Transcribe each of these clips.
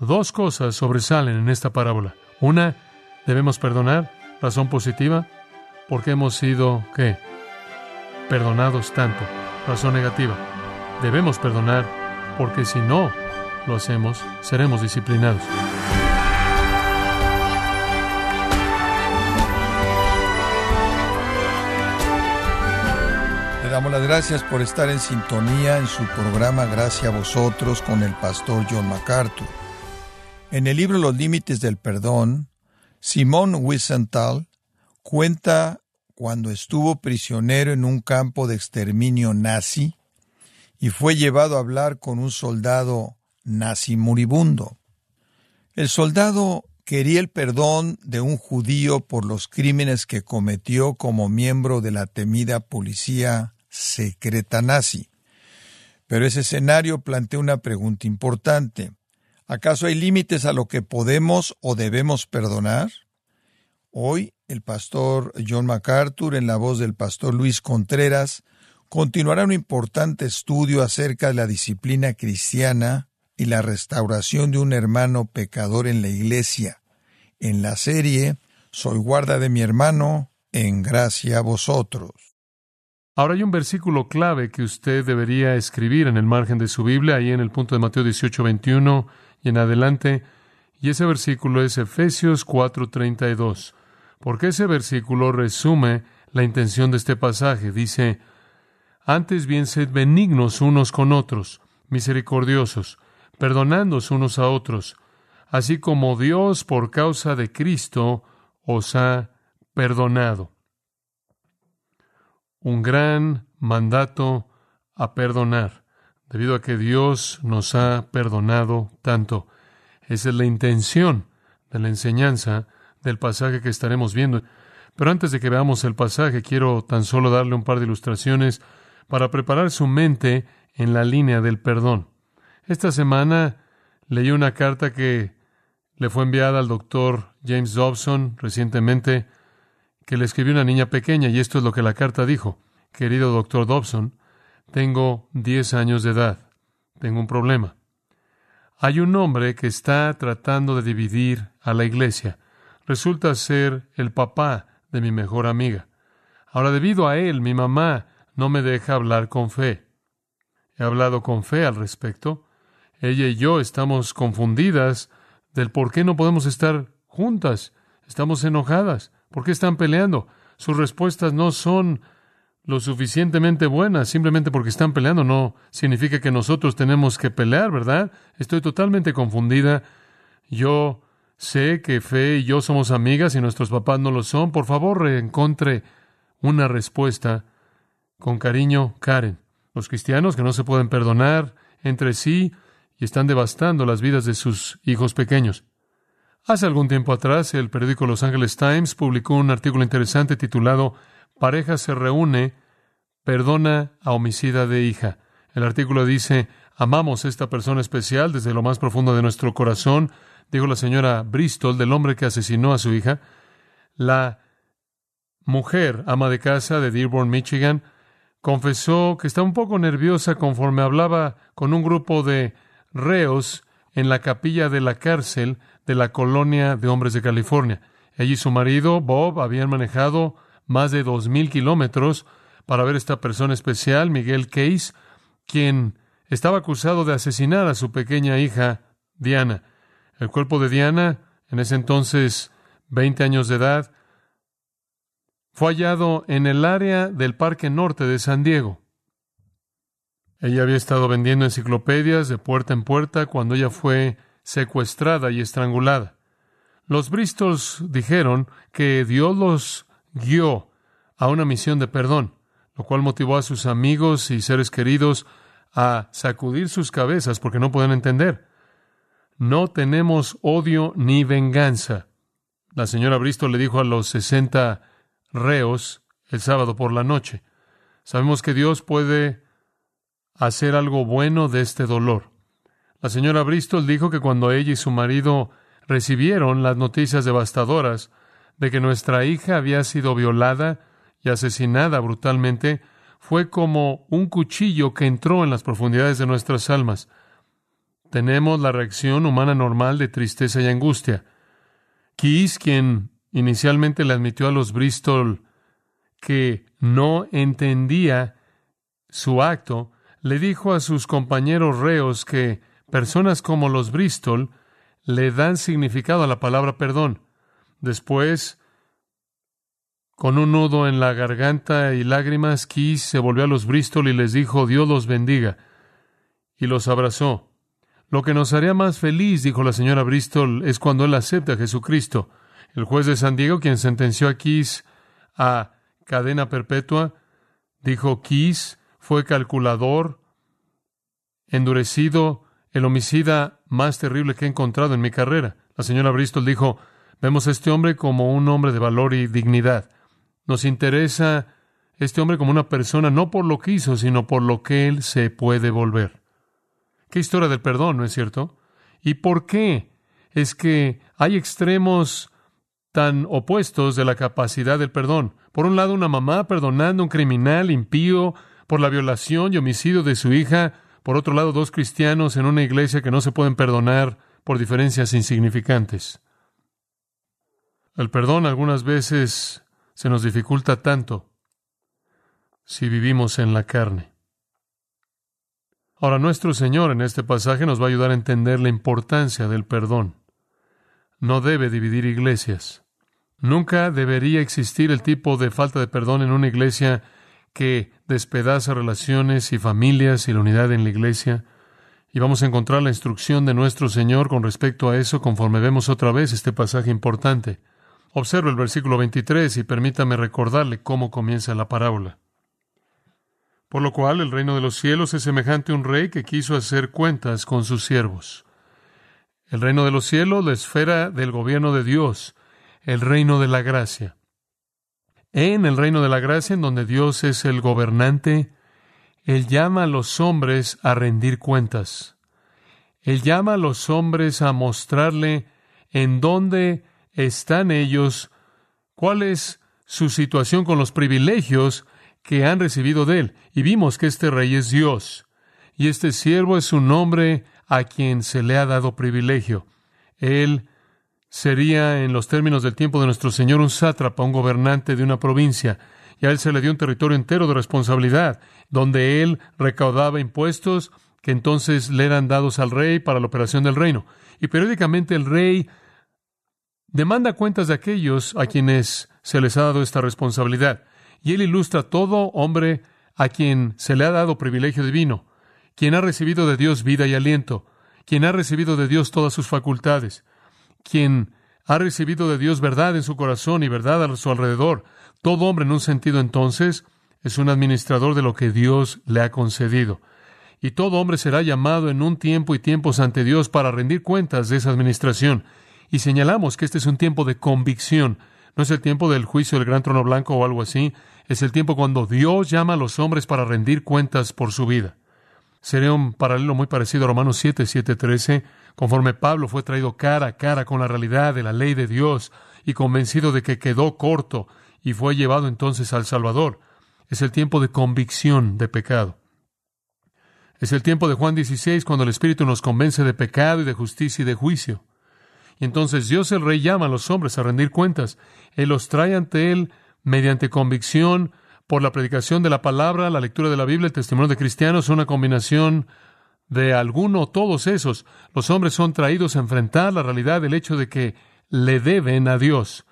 Dos cosas sobresalen en esta parábola. Una, debemos perdonar, razón positiva, porque hemos sido, ¿qué? Perdonados tanto, razón negativa. Debemos perdonar, porque si no lo hacemos, seremos disciplinados. Le damos las gracias por estar en sintonía en su programa Gracias a vosotros con el pastor John MacArthur. En el libro Los Límites del Perdón, Simón Wiesenthal cuenta cuando estuvo prisionero en un campo de exterminio nazi y fue llevado a hablar con un soldado nazi moribundo. El soldado quería el perdón de un judío por los crímenes que cometió como miembro de la temida policía secreta nazi. Pero ese escenario plantea una pregunta importante. ¿Acaso hay límites a lo que podemos o debemos perdonar? Hoy el pastor John MacArthur, en la voz del pastor Luis Contreras, continuará un importante estudio acerca de la disciplina cristiana y la restauración de un hermano pecador en la iglesia, en la serie Soy guarda de mi hermano, en gracia a vosotros. Ahora hay un versículo clave que usted debería escribir en el margen de su Biblia, ahí en el punto de Mateo 18, 21 y en adelante, y ese versículo es Efesios 4:32, porque ese versículo resume la intención de este pasaje. Dice, antes bien sed benignos unos con otros, misericordiosos, perdonándoos unos a otros, así como Dios por causa de Cristo os ha perdonado. Un gran mandato a perdonar debido a que Dios nos ha perdonado tanto. Esa es la intención de la enseñanza del pasaje que estaremos viendo. Pero antes de que veamos el pasaje, quiero tan solo darle un par de ilustraciones para preparar su mente en la línea del perdón. Esta semana leí una carta que le fue enviada al doctor James Dobson recientemente, que le escribió una niña pequeña, y esto es lo que la carta dijo. Querido doctor Dobson, tengo 10 años de edad. Tengo un problema. Hay un hombre que está tratando de dividir a la iglesia. Resulta ser el papá de mi mejor amiga. Ahora, debido a él, mi mamá no me deja hablar con fe. He hablado con fe al respecto. Ella y yo estamos confundidas del por qué no podemos estar juntas. Estamos enojadas. ¿Por qué están peleando? Sus respuestas no son lo suficientemente buenas, simplemente porque están peleando no significa que nosotros tenemos que pelear, ¿verdad? Estoy totalmente confundida. Yo sé que Fe y yo somos amigas y nuestros papás no lo son. Por favor, reencontre una respuesta con cariño, Karen. Los cristianos que no se pueden perdonar entre sí y están devastando las vidas de sus hijos pequeños. Hace algún tiempo atrás, el periódico Los Angeles Times publicó un artículo interesante titulado Pareja se reúne, perdona a homicida de hija. El artículo dice, amamos a esta persona especial desde lo más profundo de nuestro corazón, dijo la señora Bristol del hombre que asesinó a su hija. La mujer, ama de casa de Dearborn, Michigan, confesó que estaba un poco nerviosa conforme hablaba con un grupo de reos en la capilla de la cárcel de la colonia de hombres de California. Ella y su marido, Bob, habían manejado más de dos mil kilómetros para ver esta persona especial, Miguel Case, quien estaba acusado de asesinar a su pequeña hija, Diana. El cuerpo de Diana, en ese entonces 20 años de edad, fue hallado en el área del Parque Norte de San Diego. Ella había estado vendiendo enciclopedias de puerta en puerta cuando ella fue secuestrada y estrangulada. Los Bristols dijeron que Dios los guió a una misión de perdón, lo cual motivó a sus amigos y seres queridos a sacudir sus cabezas porque no pueden entender. No tenemos odio ni venganza. La señora Bristol le dijo a los sesenta reos el sábado por la noche. Sabemos que Dios puede hacer algo bueno de este dolor. La señora Bristol dijo que cuando ella y su marido recibieron las noticias devastadoras de que nuestra hija había sido violada y asesinada brutalmente fue como un cuchillo que entró en las profundidades de nuestras almas. tenemos la reacción humana normal de tristeza y angustia. Keys, quien inicialmente le admitió a los Bristol que no entendía su acto, le dijo a sus compañeros reos que personas como los Bristol le dan significado a la palabra perdón. Después, con un nudo en la garganta y lágrimas, Keys se volvió a los Bristol y les dijo, Dios los bendiga, y los abrazó. Lo que nos haría más feliz, dijo la señora Bristol, es cuando él acepta a Jesucristo. El juez de San Diego, quien sentenció a Keys a cadena perpetua, dijo, Keys fue calculador, endurecido, el homicida más terrible que he encontrado en mi carrera. La señora Bristol dijo, vemos a este hombre como un hombre de valor y dignidad. Nos interesa este hombre como una persona no por lo que hizo, sino por lo que él se puede volver. Qué historia del perdón, ¿no es cierto? ¿Y por qué es que hay extremos tan opuestos de la capacidad del perdón? Por un lado, una mamá perdonando a un criminal impío por la violación y homicidio de su hija, por otro lado, dos cristianos en una iglesia que no se pueden perdonar por diferencias insignificantes. El perdón algunas veces se nos dificulta tanto si vivimos en la carne. Ahora, nuestro Señor en este pasaje nos va a ayudar a entender la importancia del perdón. No debe dividir iglesias. Nunca debería existir el tipo de falta de perdón en una iglesia que despedaza relaciones y familias y la unidad en la iglesia. Y vamos a encontrar la instrucción de nuestro Señor con respecto a eso conforme vemos otra vez este pasaje importante. Observe el versículo 23 y permítame recordarle cómo comienza la parábola. Por lo cual el reino de los cielos es semejante a un rey que quiso hacer cuentas con sus siervos. El reino de los cielos, la esfera del gobierno de Dios, el reino de la gracia en el reino de la gracia, en donde Dios es el gobernante, Él llama a los hombres a rendir cuentas. Él llama a los hombres a mostrarle en dónde están ellos, cuál es su situación con los privilegios que han recibido de Él. Y vimos que este rey es Dios, y este siervo es un hombre a quien se le ha dado privilegio. Él sería, en los términos del tiempo de nuestro Señor, un sátrapa, un gobernante de una provincia, y a él se le dio un territorio entero de responsabilidad, donde él recaudaba impuestos que entonces le eran dados al rey para la operación del reino. Y periódicamente el rey demanda cuentas de aquellos a quienes se les ha dado esta responsabilidad. Y él ilustra todo hombre a quien se le ha dado privilegio divino, quien ha recibido de Dios vida y aliento, quien ha recibido de Dios todas sus facultades, quien ha recibido de Dios verdad en su corazón y verdad a su alrededor. Todo hombre, en un sentido entonces, es un administrador de lo que Dios le ha concedido. Y todo hombre será llamado en un tiempo y tiempos ante Dios para rendir cuentas de esa administración. Y señalamos que este es un tiempo de convicción. No es el tiempo del juicio del gran trono blanco o algo así. Es el tiempo cuando Dios llama a los hombres para rendir cuentas por su vida. Sería un paralelo muy parecido a Romanos 7, 7, 13, conforme Pablo fue traído cara a cara con la realidad de la ley de Dios y convencido de que quedó corto y fue llevado entonces al Salvador. Es el tiempo de convicción de pecado. Es el tiempo de Juan 16 cuando el Espíritu nos convence de pecado y de justicia y de juicio. Entonces Dios el Rey llama a los hombres a rendir cuentas. Él los trae ante Él mediante convicción por la predicación de la palabra, la lectura de la Biblia, el testimonio de cristianos, una combinación de alguno o todos esos. Los hombres son traídos a enfrentar la realidad del hecho de que le deben a Dios.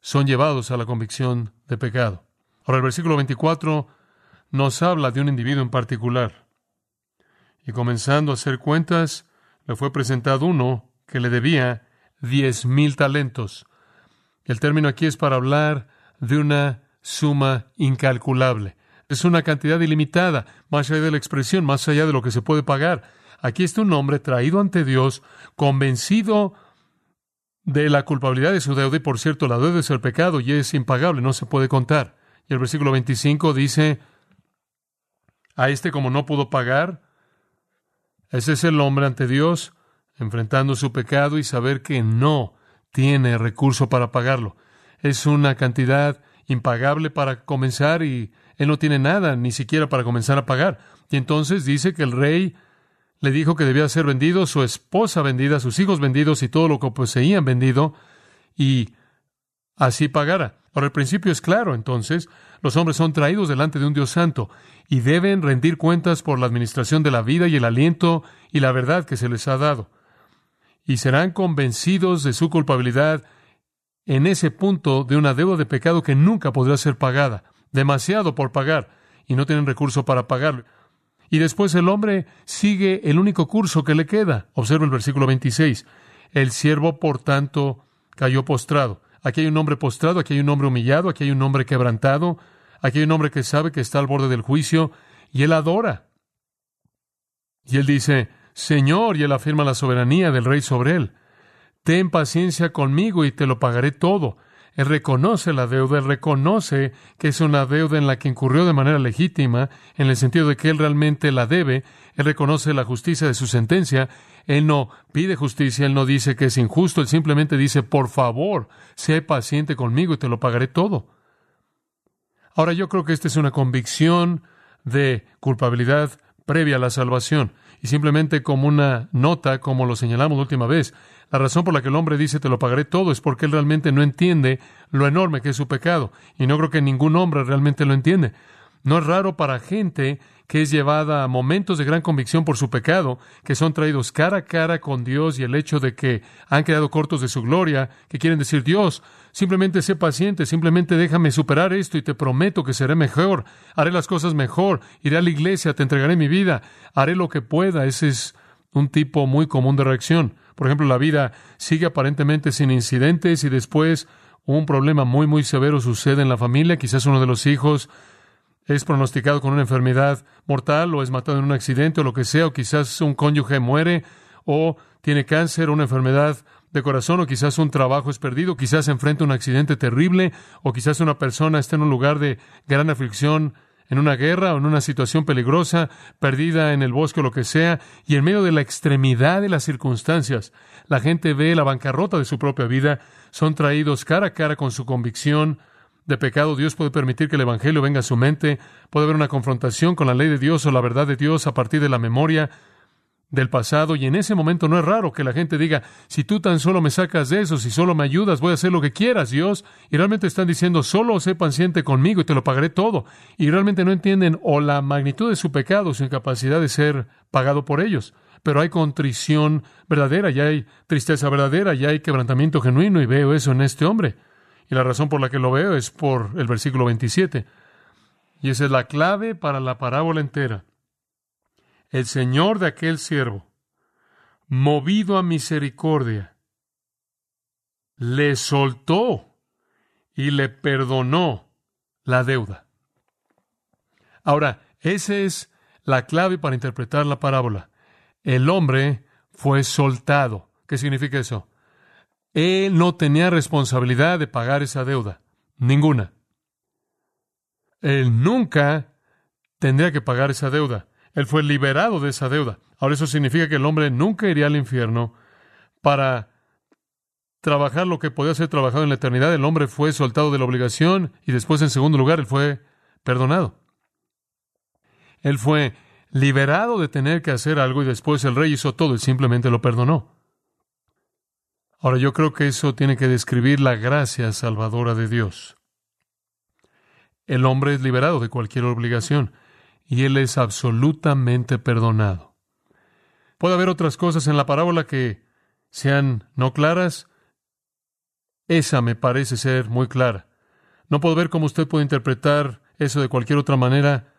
Son llevados a la convicción de pecado. Ahora el versículo 24 nos habla de un individuo en particular. Y comenzando a hacer cuentas, le fue presentado uno que le debía diez mil talentos. El término aquí es para hablar de una suma incalculable. Es una cantidad ilimitada, más allá de la expresión, más allá de lo que se puede pagar. Aquí está un hombre traído ante Dios, convencido de la culpabilidad de su deuda, y por cierto, la deuda es el pecado y es impagable, no se puede contar. Y el versículo 25 dice, a este como no pudo pagar, ese es el hombre ante Dios, enfrentando su pecado y saber que no tiene recurso para pagarlo. Es una cantidad impagable para comenzar y él no tiene nada, ni siquiera para comenzar a pagar. Y entonces dice que el rey le dijo que debía ser vendido, su esposa vendida, sus hijos vendidos y todo lo que poseían vendido, y así pagara. Ahora, el principio es claro, entonces, los hombres son traídos delante de un Dios santo y deben rendir cuentas por la administración de la vida y el aliento y la verdad que se les ha dado. Y serán convencidos de su culpabilidad en ese punto de una deuda de pecado que nunca podrá ser pagada, demasiado por pagar, y no tienen recurso para pagarlo. Y después el hombre sigue el único curso que le queda. Observa el versículo 26. El siervo, por tanto, cayó postrado. Aquí hay un hombre postrado, aquí hay un hombre humillado, aquí hay un hombre quebrantado, aquí hay un hombre que sabe que está al borde del juicio, y él adora. Y él dice, Señor, y él afirma la soberanía del rey sobre él. Ten paciencia conmigo y te lo pagaré todo. Él reconoce la deuda, él reconoce que es una deuda en la que incurrió de manera legítima, en el sentido de que él realmente la debe, él reconoce la justicia de su sentencia, él no pide justicia, él no dice que es injusto, él simplemente dice, por favor, sé paciente conmigo y te lo pagaré todo. Ahora yo creo que esta es una convicción de culpabilidad previa a la salvación y simplemente como una nota, como lo señalamos la última vez, la razón por la que el hombre dice te lo pagaré todo es porque él realmente no entiende lo enorme que es su pecado. Y no creo que ningún hombre realmente lo entiende. No es raro para gente que es llevada a momentos de gran convicción por su pecado, que son traídos cara a cara con Dios y el hecho de que han quedado cortos de su gloria, que quieren decir, Dios, simplemente sé paciente, simplemente déjame superar esto y te prometo que seré mejor, haré las cosas mejor, iré a la iglesia, te entregaré mi vida, haré lo que pueda. Ese es un tipo muy común de reacción. Por ejemplo, la vida sigue aparentemente sin incidentes y después un problema muy, muy severo sucede en la familia. Quizás uno de los hijos es pronosticado con una enfermedad mortal o es matado en un accidente o lo que sea, o quizás un cónyuge muere o tiene cáncer o una enfermedad de corazón o quizás un trabajo es perdido, quizás enfrenta un accidente terrible o quizás una persona está en un lugar de gran aflicción en una guerra o en una situación peligrosa, perdida en el bosque o lo que sea, y en medio de la extremidad de las circunstancias, la gente ve la bancarrota de su propia vida, son traídos cara a cara con su convicción de pecado. Dios puede permitir que el Evangelio venga a su mente, puede haber una confrontación con la ley de Dios o la verdad de Dios a partir de la memoria, del pasado y en ese momento no es raro que la gente diga, si tú tan solo me sacas de eso, si solo me ayudas, voy a hacer lo que quieras, Dios. Y realmente están diciendo, solo sé paciente conmigo y te lo pagaré todo. Y realmente no entienden o la magnitud de su pecado, su incapacidad de ser pagado por ellos. Pero hay contrición verdadera, ya hay tristeza verdadera, ya hay quebrantamiento genuino y veo eso en este hombre. Y la razón por la que lo veo es por el versículo 27. Y esa es la clave para la parábola entera el señor de aquel siervo, movido a misericordia, le soltó y le perdonó la deuda. Ahora, esa es la clave para interpretar la parábola. El hombre fue soltado. ¿Qué significa eso? Él no tenía responsabilidad de pagar esa deuda. Ninguna. Él nunca tendría que pagar esa deuda. Él fue liberado de esa deuda. Ahora eso significa que el hombre nunca iría al infierno para trabajar lo que podía ser trabajado en la eternidad. El hombre fue soltado de la obligación y después, en segundo lugar, él fue perdonado. Él fue liberado de tener que hacer algo y después el rey hizo todo y simplemente lo perdonó. Ahora yo creo que eso tiene que describir la gracia salvadora de Dios. El hombre es liberado de cualquier obligación y él es absolutamente perdonado. Puede haber otras cosas en la parábola que sean no claras. Esa me parece ser muy clara. No puedo ver cómo usted puede interpretar eso de cualquier otra manera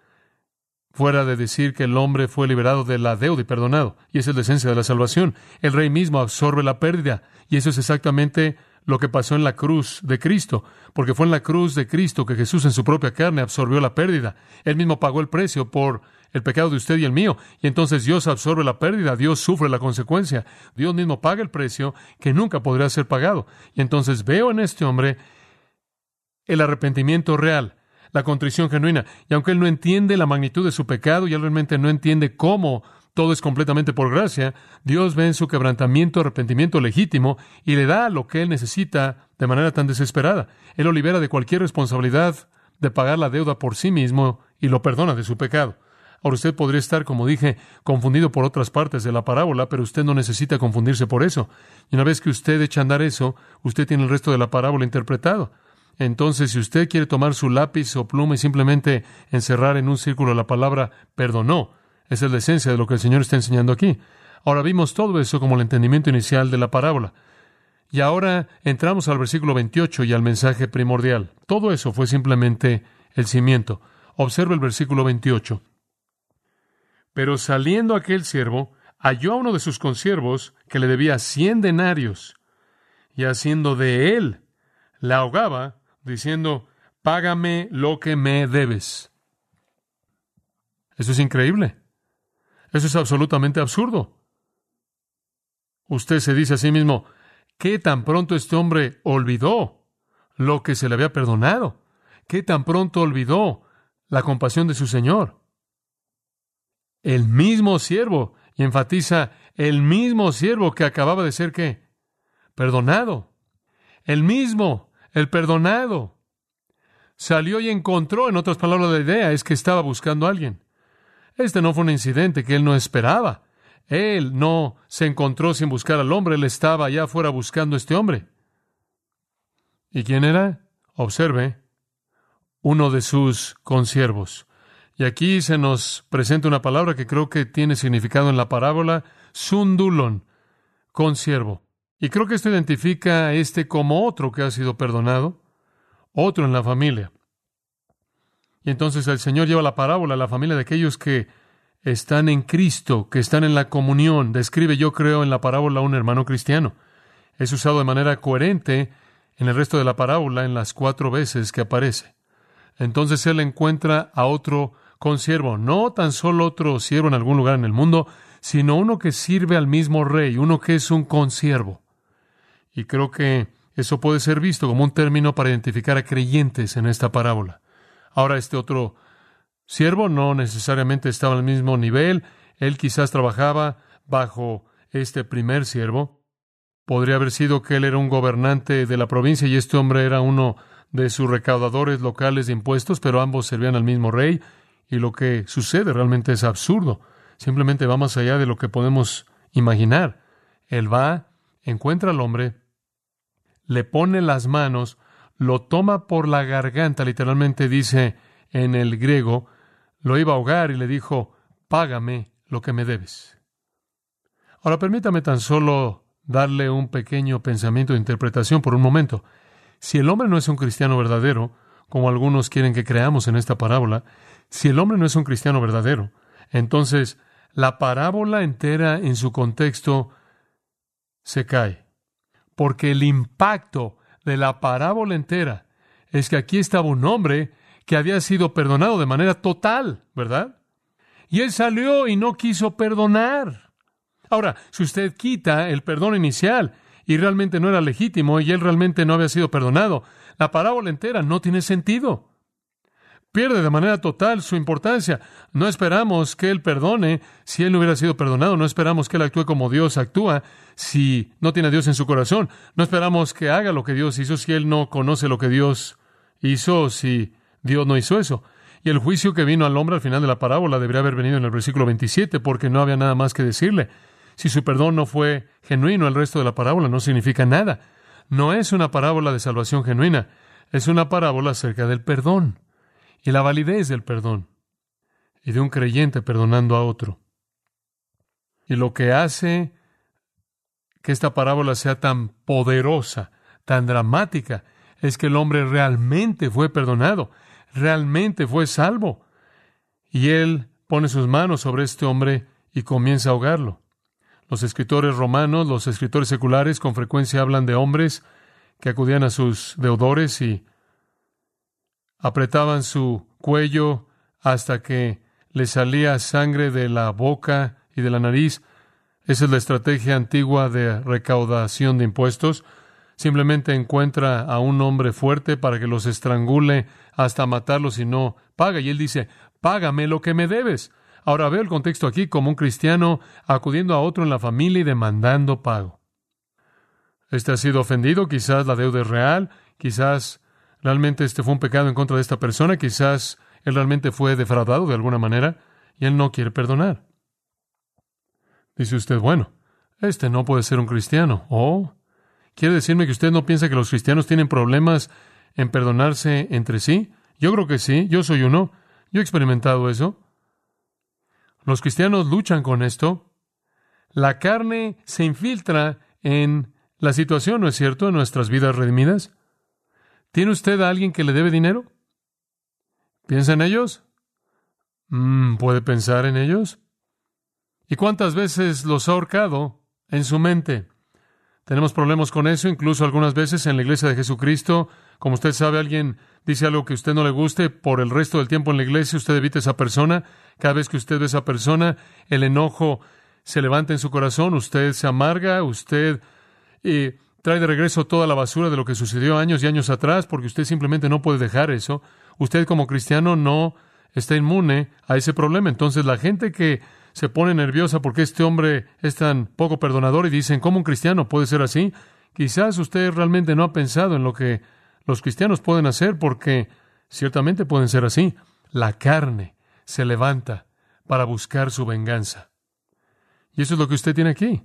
fuera de decir que el hombre fue liberado de la deuda y perdonado. Y esa es la esencia de la salvación. El rey mismo absorbe la pérdida. Y eso es exactamente lo que pasó en la cruz de Cristo, porque fue en la cruz de Cristo que Jesús en su propia carne absorbió la pérdida. Él mismo pagó el precio por el pecado de usted y el mío, y entonces Dios absorbe la pérdida, Dios sufre la consecuencia, Dios mismo paga el precio que nunca podría ser pagado. Y entonces veo en este hombre el arrepentimiento real, la contrición genuina, y aunque él no entiende la magnitud de su pecado y él realmente no entiende cómo todo es completamente por gracia, Dios ve en su quebrantamiento arrepentimiento legítimo y le da lo que él necesita de manera tan desesperada. Él lo libera de cualquier responsabilidad de pagar la deuda por sí mismo y lo perdona de su pecado. Ahora usted podría estar, como dije, confundido por otras partes de la parábola, pero usted no necesita confundirse por eso. Y una vez que usted echa a andar eso, usted tiene el resto de la parábola interpretado. Entonces, si usted quiere tomar su lápiz o pluma y simplemente encerrar en un círculo la palabra perdonó, esa es la esencia de lo que el Señor está enseñando aquí. Ahora vimos todo eso como el entendimiento inicial de la parábola. Y ahora entramos al versículo 28 y al mensaje primordial. Todo eso fue simplemente el cimiento. Observa el versículo 28. Pero saliendo aquel siervo, halló a uno de sus consiervos que le debía cien denarios, y haciendo de él, la ahogaba, diciendo, Págame lo que me debes. Eso es increíble. Eso es absolutamente absurdo. Usted se dice a sí mismo, ¿qué tan pronto este hombre olvidó lo que se le había perdonado? ¿Qué tan pronto olvidó la compasión de su Señor? el mismo siervo, y enfatiza el mismo siervo que acababa de ser qué? Perdonado. El mismo, el perdonado. Salió y encontró, en otras palabras, la idea es que estaba buscando a alguien. Este no fue un incidente que él no esperaba. Él no se encontró sin buscar al hombre, él estaba allá afuera buscando a este hombre. ¿Y quién era? Observe, uno de sus consiervos. Y aquí se nos presenta una palabra que creo que tiene significado en la parábola, sundulon, consiervo. Y creo que esto identifica a este como otro que ha sido perdonado, otro en la familia. Y entonces el Señor lleva la parábola a la familia de aquellos que están en Cristo, que están en la comunión. Describe, yo creo, en la parábola un hermano cristiano. Es usado de manera coherente en el resto de la parábola en las cuatro veces que aparece. Entonces él encuentra a otro consiervo, no tan solo otro siervo en algún lugar en el mundo, sino uno que sirve al mismo rey, uno que es un consiervo. Y creo que eso puede ser visto como un término para identificar a creyentes en esta parábola. Ahora, este otro siervo no necesariamente estaba al mismo nivel, él quizás trabajaba bajo este primer siervo. Podría haber sido que él era un gobernante de la provincia y este hombre era uno de sus recaudadores locales de impuestos, pero ambos servían al mismo rey. Y lo que sucede realmente es absurdo. Simplemente va más allá de lo que podemos imaginar. Él va, encuentra al hombre, le pone las manos, lo toma por la garganta, literalmente dice en el griego, lo iba a ahogar y le dijo, págame lo que me debes. Ahora permítame tan solo darle un pequeño pensamiento de interpretación por un momento. Si el hombre no es un cristiano verdadero, como algunos quieren que creamos en esta parábola, si el hombre no es un cristiano verdadero, entonces la parábola entera en su contexto se cae. Porque el impacto de la parábola entera es que aquí estaba un hombre que había sido perdonado de manera total, ¿verdad? Y él salió y no quiso perdonar. Ahora, si usted quita el perdón inicial y realmente no era legítimo y él realmente no había sido perdonado, la parábola entera no tiene sentido pierde de manera total su importancia. No esperamos que Él perdone si Él no hubiera sido perdonado. No esperamos que Él actúe como Dios actúa si no tiene a Dios en su corazón. No esperamos que haga lo que Dios hizo si Él no conoce lo que Dios hizo, si Dios no hizo eso. Y el juicio que vino al hombre al final de la parábola debería haber venido en el versículo 27, porque no había nada más que decirle. Si su perdón no fue genuino, el resto de la parábola no significa nada. No es una parábola de salvación genuina, es una parábola acerca del perdón y la validez del perdón y de un creyente perdonando a otro. Y lo que hace que esta parábola sea tan poderosa, tan dramática, es que el hombre realmente fue perdonado, realmente fue salvo. Y él pone sus manos sobre este hombre y comienza a ahogarlo. Los escritores romanos, los escritores seculares con frecuencia hablan de hombres que acudían a sus deudores y apretaban su cuello hasta que le salía sangre de la boca y de la nariz. Esa es la estrategia antigua de recaudación de impuestos. Simplemente encuentra a un hombre fuerte para que los estrangule hasta matarlos y no paga. Y él dice, págame lo que me debes. Ahora veo el contexto aquí como un cristiano acudiendo a otro en la familia y demandando pago. Este ha sido ofendido, quizás la deuda es real, quizás Realmente este fue un pecado en contra de esta persona, quizás él realmente fue defraudado de alguna manera, y él no quiere perdonar. Dice usted, bueno, este no puede ser un cristiano. ¿Oh? ¿Quiere decirme que usted no piensa que los cristianos tienen problemas en perdonarse entre sí? Yo creo que sí, yo soy uno. Yo he experimentado eso. Los cristianos luchan con esto. La carne se infiltra en la situación, ¿no es cierto?, en nuestras vidas redimidas. ¿Tiene usted a alguien que le debe dinero? ¿Piensa en ellos? Mm, ¿Puede pensar en ellos? ¿Y cuántas veces los ha ahorcado en su mente? Tenemos problemas con eso, incluso algunas veces en la iglesia de Jesucristo. Como usted sabe, alguien dice algo que a usted no le guste, por el resto del tiempo en la iglesia usted evita a esa persona. Cada vez que usted ve a esa persona, el enojo se levanta en su corazón, usted se amarga, usted eh, trae de regreso toda la basura de lo que sucedió años y años atrás, porque usted simplemente no puede dejar eso. Usted como cristiano no está inmune a ese problema. Entonces la gente que se pone nerviosa porque este hombre es tan poco perdonador y dicen, ¿cómo un cristiano puede ser así? Quizás usted realmente no ha pensado en lo que los cristianos pueden hacer porque ciertamente pueden ser así. La carne se levanta para buscar su venganza. Y eso es lo que usted tiene aquí.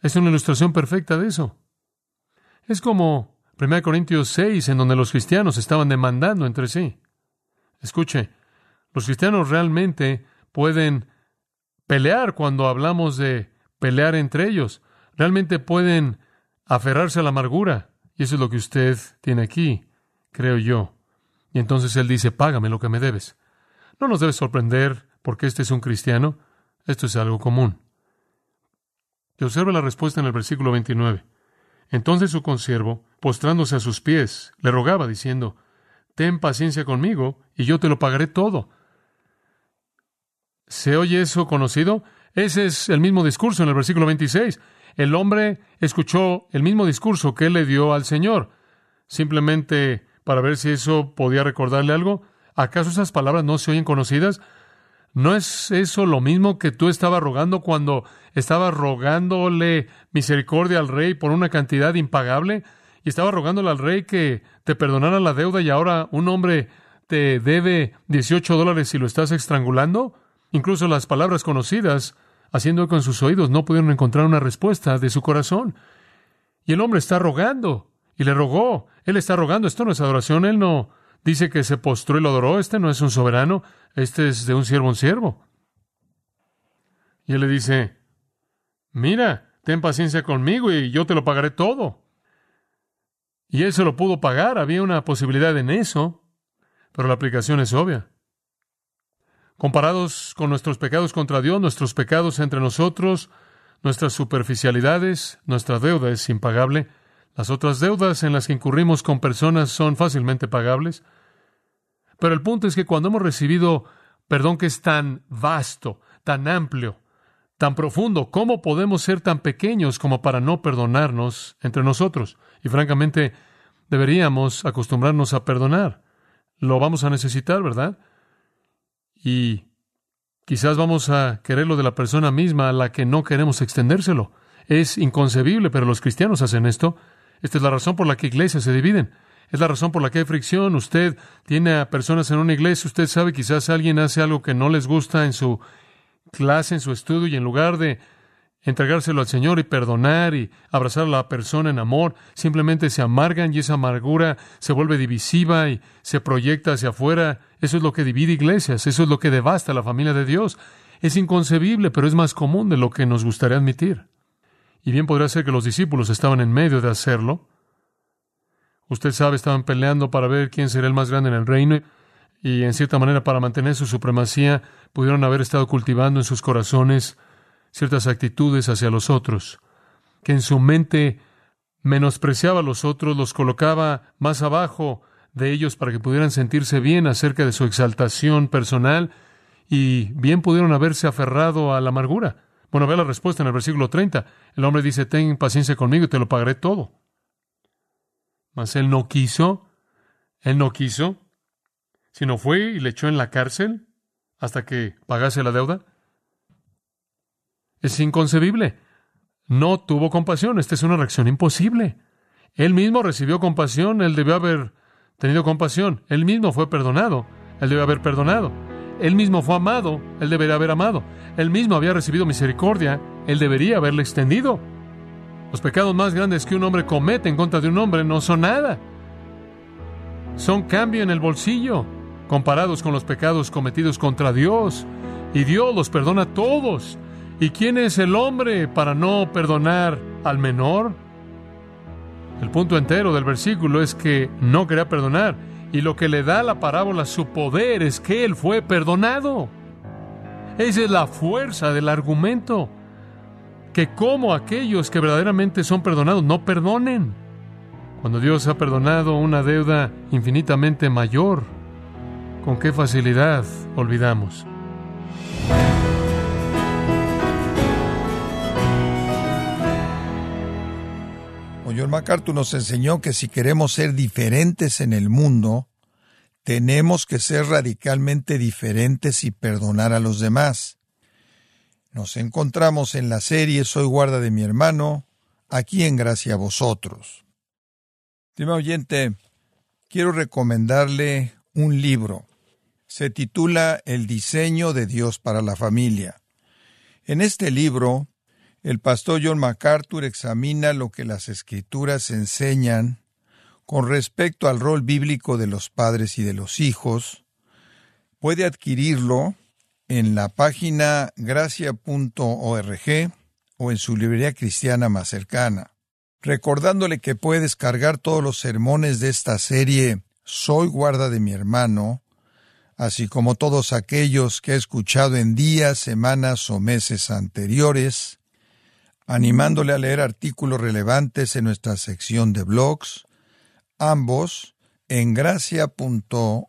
Es una ilustración perfecta de eso. Es como 1 Corintios 6, en donde los cristianos estaban demandando entre sí. Escuche, los cristianos realmente pueden pelear cuando hablamos de pelear entre ellos. Realmente pueden aferrarse a la amargura. Y eso es lo que usted tiene aquí, creo yo. Y entonces él dice, págame lo que me debes. No nos debe sorprender porque este es un cristiano. Esto es algo común. Y observa la respuesta en el versículo 29. Entonces su consiervo, postrándose a sus pies, le rogaba, diciendo, Ten paciencia conmigo, y yo te lo pagaré todo. ¿Se oye eso conocido? Ese es el mismo discurso en el versículo 26. El hombre escuchó el mismo discurso que él le dio al Señor, simplemente para ver si eso podía recordarle algo. ¿Acaso esas palabras no se oyen conocidas? ¿No es eso lo mismo que tú estabas rogando cuando estabas rogándole misericordia al rey por una cantidad impagable? Y estabas rogándole al rey que te perdonara la deuda y ahora un hombre te debe 18 dólares y lo estás estrangulando? Incluso las palabras conocidas, haciendo con sus oídos, no pudieron encontrar una respuesta de su corazón. Y el hombre está rogando, y le rogó. Él está rogando. Esto no es adoración. Él no dice que se postró y lo adoró. Este no es un soberano. Este es de un siervo un siervo. Y él le dice, mira, ten paciencia conmigo y yo te lo pagaré todo. Y él se lo pudo pagar. Había una posibilidad en eso. Pero la aplicación es obvia. Comparados con nuestros pecados contra Dios, nuestros pecados entre nosotros, nuestras superficialidades, nuestra deuda es impagable. Las otras deudas en las que incurrimos con personas son fácilmente pagables. Pero el punto es que cuando hemos recibido perdón que es tan vasto, tan amplio, tan profundo, ¿cómo podemos ser tan pequeños como para no perdonarnos entre nosotros? Y francamente, deberíamos acostumbrarnos a perdonar. Lo vamos a necesitar, ¿verdad? Y quizás vamos a quererlo de la persona misma a la que no queremos extendérselo. Es inconcebible, pero los cristianos hacen esto. Esta es la razón por la que iglesias se dividen. Es la razón por la que hay fricción. Usted tiene a personas en una iglesia, usted sabe quizás alguien hace algo que no les gusta en su clase, en su estudio, y en lugar de entregárselo al Señor y perdonar y abrazar a la persona en amor, simplemente se amargan y esa amargura se vuelve divisiva y se proyecta hacia afuera. Eso es lo que divide iglesias, eso es lo que devasta la familia de Dios. Es inconcebible, pero es más común de lo que nos gustaría admitir. Y bien podría ser que los discípulos estaban en medio de hacerlo. Usted sabe, estaban peleando para ver quién sería el más grande en el reino y en cierta manera para mantener su supremacía pudieron haber estado cultivando en sus corazones ciertas actitudes hacia los otros, que en su mente menospreciaba a los otros, los colocaba más abajo de ellos para que pudieran sentirse bien acerca de su exaltación personal y bien pudieron haberse aferrado a la amargura. Bueno, ve la respuesta en el versículo 30. El hombre dice, ten paciencia conmigo y te lo pagaré todo. Mas él no quiso, él no quiso, sino fue y le echó en la cárcel hasta que pagase la deuda. Es inconcebible. No tuvo compasión. Esta es una reacción imposible. Él mismo recibió compasión. Él debió haber tenido compasión. Él mismo fue perdonado. Él debió haber perdonado. Él mismo fue amado, Él debería haber amado. Él mismo había recibido misericordia, Él debería haberle extendido. Los pecados más grandes que un hombre comete en contra de un hombre no son nada. Son cambio en el bolsillo comparados con los pecados cometidos contra Dios. Y Dios los perdona a todos. ¿Y quién es el hombre para no perdonar al menor? El punto entero del versículo es que no quería perdonar. Y lo que le da a la parábola su poder es que él fue perdonado. Esa es la fuerza del argumento. Que como aquellos que verdaderamente son perdonados no perdonen. Cuando Dios ha perdonado una deuda infinitamente mayor, con qué facilidad olvidamos. John MacArthur nos enseñó que si queremos ser diferentes en el mundo, tenemos que ser radicalmente diferentes y perdonar a los demás. Nos encontramos en la serie Soy guarda de mi hermano, aquí en Gracia a vosotros. Estimado oyente, quiero recomendarle un libro. Se titula El diseño de Dios para la familia. En este libro, el pastor John MacArthur examina lo que las escrituras enseñan con respecto al rol bíblico de los padres y de los hijos. Puede adquirirlo en la página gracia.org o en su librería cristiana más cercana. Recordándole que puede descargar todos los sermones de esta serie Soy guarda de mi hermano, así como todos aquellos que he escuchado en días, semanas o meses anteriores, animándole a leer artículos relevantes en nuestra sección de blogs, ambos en gracia.org.